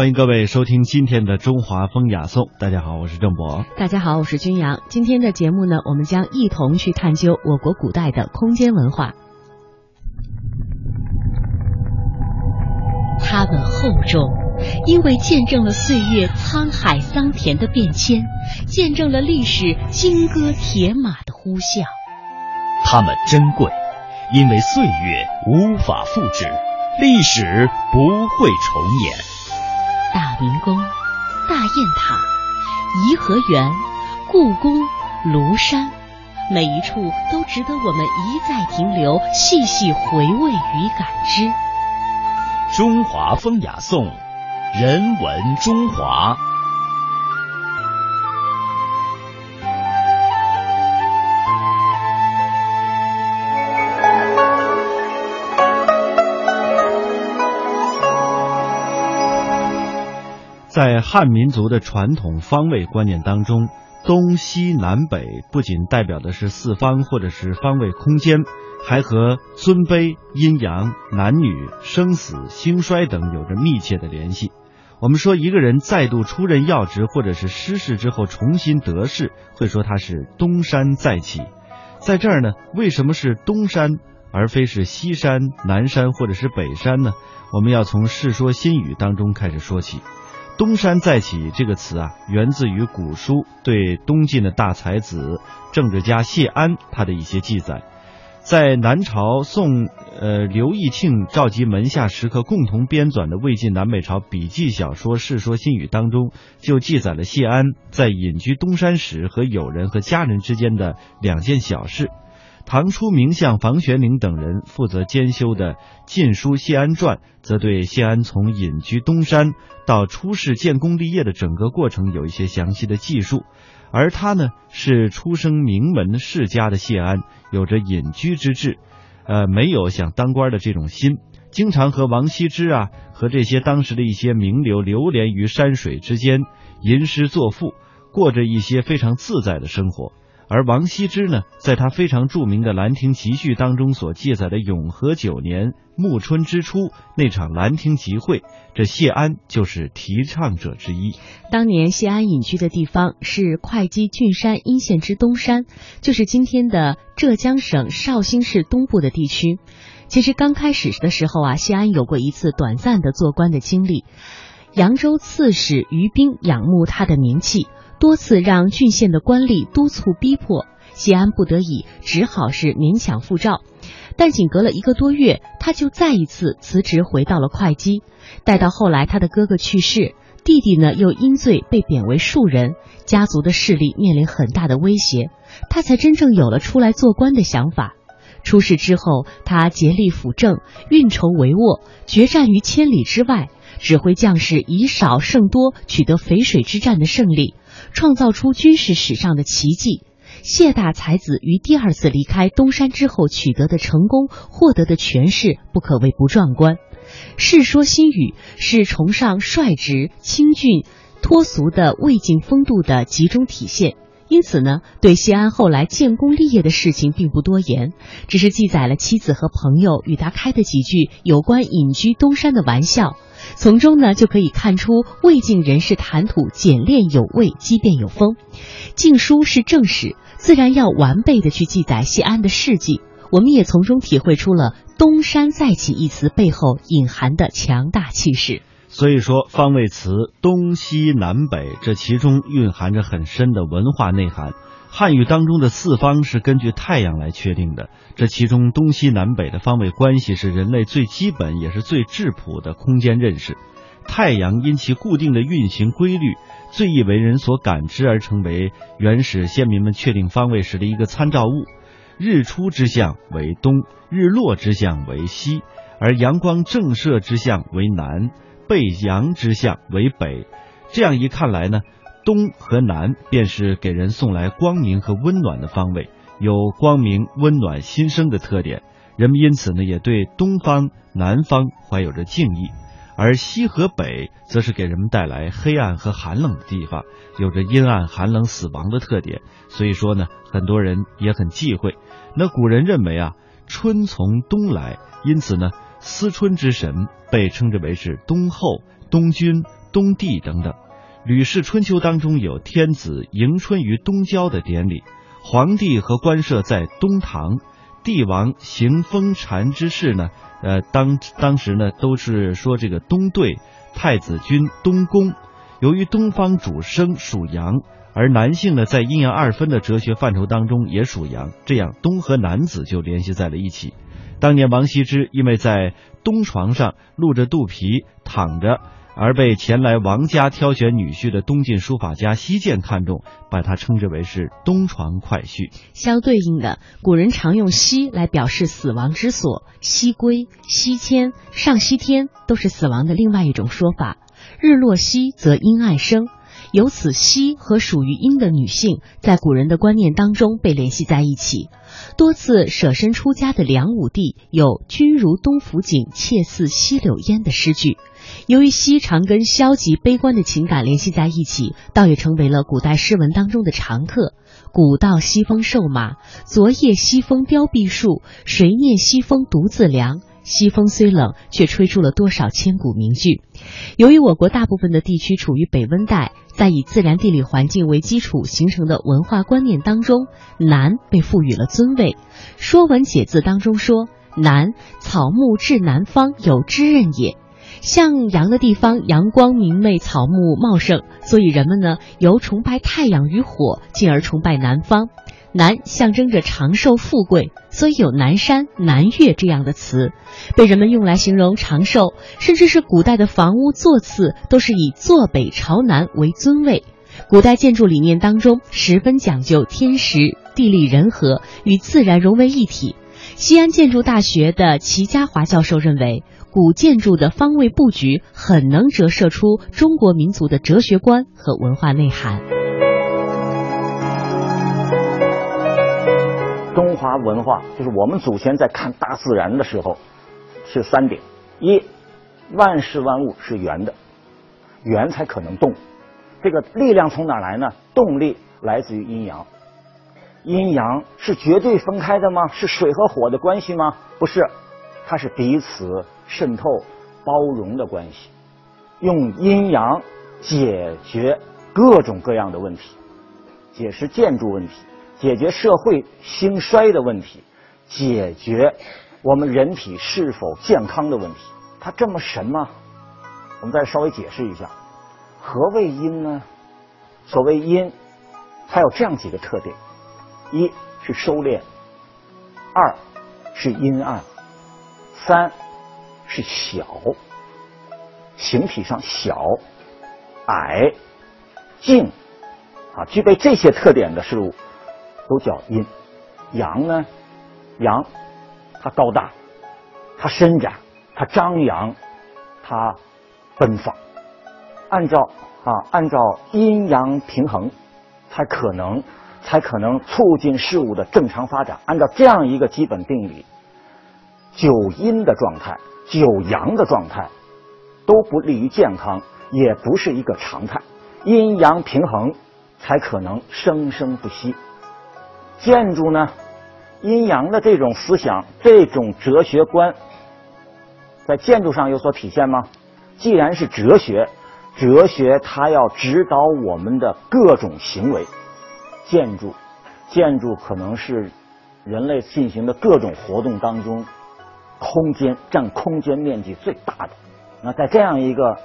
欢迎各位收听今天的《中华风雅颂》。大家好，我是郑博。大家好，我是君阳。今天的节目呢，我们将一同去探究我国古代的空间文化。它们厚重，因为见证了岁月沧海桑田的变迁，见证了历史金戈铁马的呼啸。它们珍贵，因为岁月无法复制，历史不会重演。大明宫、大雁塔、颐和园、故宫、庐山，每一处都值得我们一再停留、细细回味与感知。中华风雅颂，人文中华。在汉民族的传统方位观念当中，东西南北不仅代表的是四方或者是方位空间，还和尊卑、阴阳、男女、生死、兴衰等有着密切的联系。我们说一个人再度出任要职或者是失势之后重新得势，会说他是东山再起。在这儿呢，为什么是东山而非是西山、南山或者是北山呢？我们要从《世说新语》当中开始说起。东山再起这个词啊，源自于古书对东晋的大才子、政治家谢安他的一些记载。在南朝宋，呃，刘义庆召集门下食客共同编纂的魏晋南北朝笔记小说《世说新语》当中，就记载了谢安在隐居东山时和友人和家人之间的两件小事。唐初名相房玄龄等人负责监修的《晋书·谢安传》，则对谢安从隐居东山到出仕建功立业的整个过程有一些详细的记述。而他呢，是出生名门世家的谢安，有着隐居之志，呃，没有想当官的这种心，经常和王羲之啊，和这些当时的一些名流流连于山水之间，吟诗作赋，过着一些非常自在的生活。而王羲之呢，在他非常著名的《兰亭集序》当中所记载的永和九年暮春之初那场兰亭集会，这谢安就是提倡者之一。当年谢安隐居的地方是会稽郡山阴县之东山，就是今天的浙江省绍兴市东部的地区。其实刚开始的时候啊，谢安有过一次短暂的做官的经历，扬州刺史于斌仰慕他的名气。多次让郡县的官吏督促逼迫，谢安不得已，只好是勉强复召。但仅隔了一个多月，他就再一次辞职回到了会稽。待到后来，他的哥哥去世，弟弟呢又因罪被贬为庶人，家族的势力面临很大的威胁，他才真正有了出来做官的想法。出事之后，他竭力辅政，运筹帷幄，决战于千里之外，指挥将士以少胜多，取得淝水之战的胜利。创造出军事史上的奇迹。谢大才子于第二次离开东山之后取得的成功，获得的权势，不可谓不壮观。《世说新语》是崇尚率直、清俊、脱俗的魏晋风度的集中体现，因此呢，对谢安后来建功立业的事情并不多言，只是记载了妻子和朋友与他开的几句有关隐居东山的玩笑。从中呢，就可以看出魏晋人士谈吐简练有味，机变有风。晋书是正史，自然要完备的去记载谢安的事迹。我们也从中体会出了“东山再起”一词背后隐含的强大气势。所以说，方位词东西南北，这其中蕴含着很深的文化内涵。汉语当中的四方是根据太阳来确定的，这其中东西南北的方位关系是人类最基本也是最质朴的空间认识。太阳因其固定的运行规律，最易为人所感知，而成为原始先民们确定方位时的一个参照物。日出之象为东，日落之象为西，而阳光正射之象为南，背阳之象为北。这样一看来呢？东和南便是给人送来光明和温暖的方位，有光明、温暖、新生的特点。人们因此呢，也对东方、南方怀有着敬意。而西和北则是给人们带来黑暗和寒冷的地方，有着阴暗、寒冷、死亡的特点。所以说呢，很多人也很忌讳。那古人认为啊，春从东来，因此呢，思春之神被称之为是东后、东君、东帝等等。《吕氏春秋》当中有天子迎春于东郊的典礼，皇帝和官舍在东堂，帝王行封禅之事呢，呃，当当时呢都是说这个东对，太子君东宫。由于东方主生属阳，而男性呢在阴阳二分的哲学范畴当中也属阳，这样东和男子就联系在了一起。当年王羲之因为在东床上露着肚皮躺着，而被前来王家挑选女婿的东晋书法家西涧看中，把他称之为是东床快婿。相对应的，古人常用西来表示死亡之所，西归、西迁、上西天都是死亡的另外一种说法。日落西则阴暗生。由此，西和属于阴的女性，在古人的观念当中被联系在一起。多次舍身出家的梁武帝有“君如东府景，妾似西柳烟”的诗句。由于西常跟消极悲观的情感联系在一起，倒也成为了古代诗文当中的常客。古道西风瘦马，昨夜西风凋碧树，谁念西风独自凉？西风虽冷，却吹出了多少千古名句。由于我国大部分的地区处于北温带，在以自然地理环境为基础形成的文化观念当中，南被赋予了尊位。《说文解字》当中说：“南，草木至南方有之任也。”向阳的地方，阳光明媚，草木茂盛，所以人们呢由崇拜太阳与火，进而崇拜南方。南象征着长寿富贵，所以有南山、南岳这样的词，被人们用来形容长寿。甚至是古代的房屋座次都是以坐北朝南为尊位。古代建筑理念当中十分讲究天时、地利、人和与自然融为一体。西安建筑大学的齐家华教授认为，古建筑的方位布局很能折射出中国民族的哲学观和文化内涵。中华文化就是我们祖先在看大自然的时候，是三点：一，万事万物是圆的，圆才可能动。这个力量从哪来呢？动力来自于阴阳。阴阳是绝对分开的吗？是水和火的关系吗？不是，它是彼此渗透、包容的关系。用阴阳解决各种各样的问题，解释建筑问题。解决社会兴衰的问题，解决我们人体是否健康的问题，它这么神吗？我们再稍微解释一下，何谓阴呢？所谓阴，它有这样几个特点：一是收敛，二是阴暗，三是小，形体上小、矮、静啊，具备这些特点的事物。都叫阴，阳呢？阳，它高大，它伸展，它张扬，它奔放。按照啊，按照阴阳平衡，才可能才可能促进事物的正常发展。按照这样一个基本定理，九阴的状态、九阳的状态都不利于健康，也不是一个常态。阴阳平衡，才可能生生不息。建筑呢，阴阳的这种思想、这种哲学观，在建筑上有所体现吗？既然是哲学，哲学它要指导我们的各种行为。建筑，建筑可能是人类进行的各种活动当中，空间占空间面积最大的。那在这样一个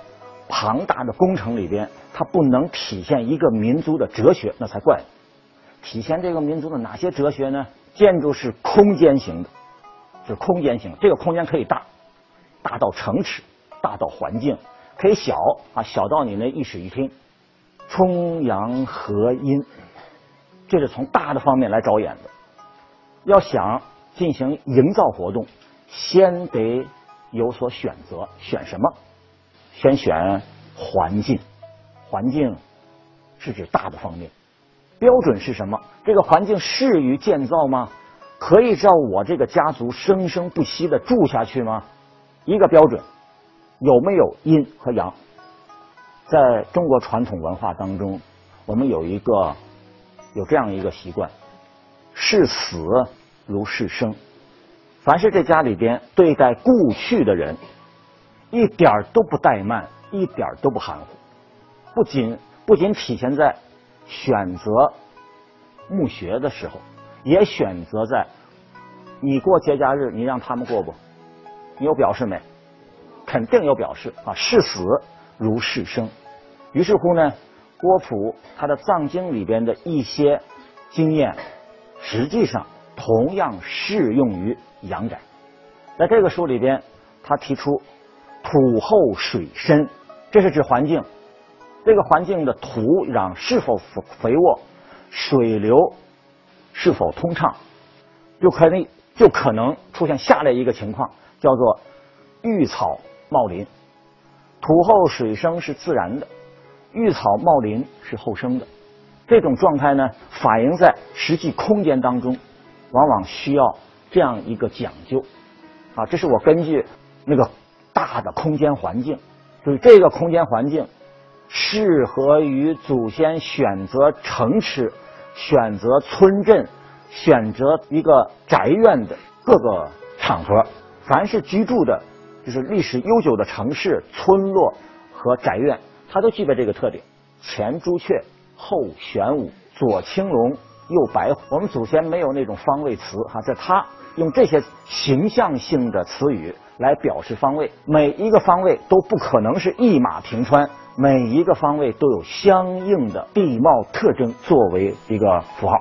庞大的工程里边，它不能体现一个民族的哲学，那才怪。体现这个民族的哪些哲学呢？建筑是空间型的，是空间型。这个空间可以大，大到城池，大到环境；可以小啊，小到你那一室一厅。冲阳合阴，这是从大的方面来着眼的。要想进行营造活动，先得有所选择。选什么？先选环境。环境是指大的方面。标准是什么？这个环境适于建造吗？可以照我这个家族生生不息的住下去吗？一个标准，有没有阴和阳？在中国传统文化当中，我们有一个有这样一个习惯：视死如视生。凡是这家里边对待故去的人，一点都不怠慢，一点都不含糊，不仅不仅体现在选择墓穴的时候，也选择在你过节假日，你让他们过不？你有表示没？肯定有表示啊，视死如视生。于是乎呢，郭璞他的藏经里边的一些经验，实际上同样适用于阳宅。在这个书里边，他提出土厚水深，这是指环境。这个环境的土壤是否肥沃，水流是否通畅，就可能就可能出现下列一个情况，叫做育草茂林。土厚水生是自然的，育草茂林是后生的。这种状态呢，反映在实际空间当中，往往需要这样一个讲究。啊，这是我根据那个大的空间环境，就是这个空间环境适合于祖先选择城池、选择村镇、选择一个宅院的各个场合。凡是居住的，就是历史悠久的城市、村落和宅院，它都具备这个特点：前朱雀，后玄武，左青龙，右白虎。我们祖先没有那种方位词，哈，在它。用这些形象性的词语来表示方位，每一个方位都不可能是一马平川，每一个方位都有相应的地貌特征作为一个符号。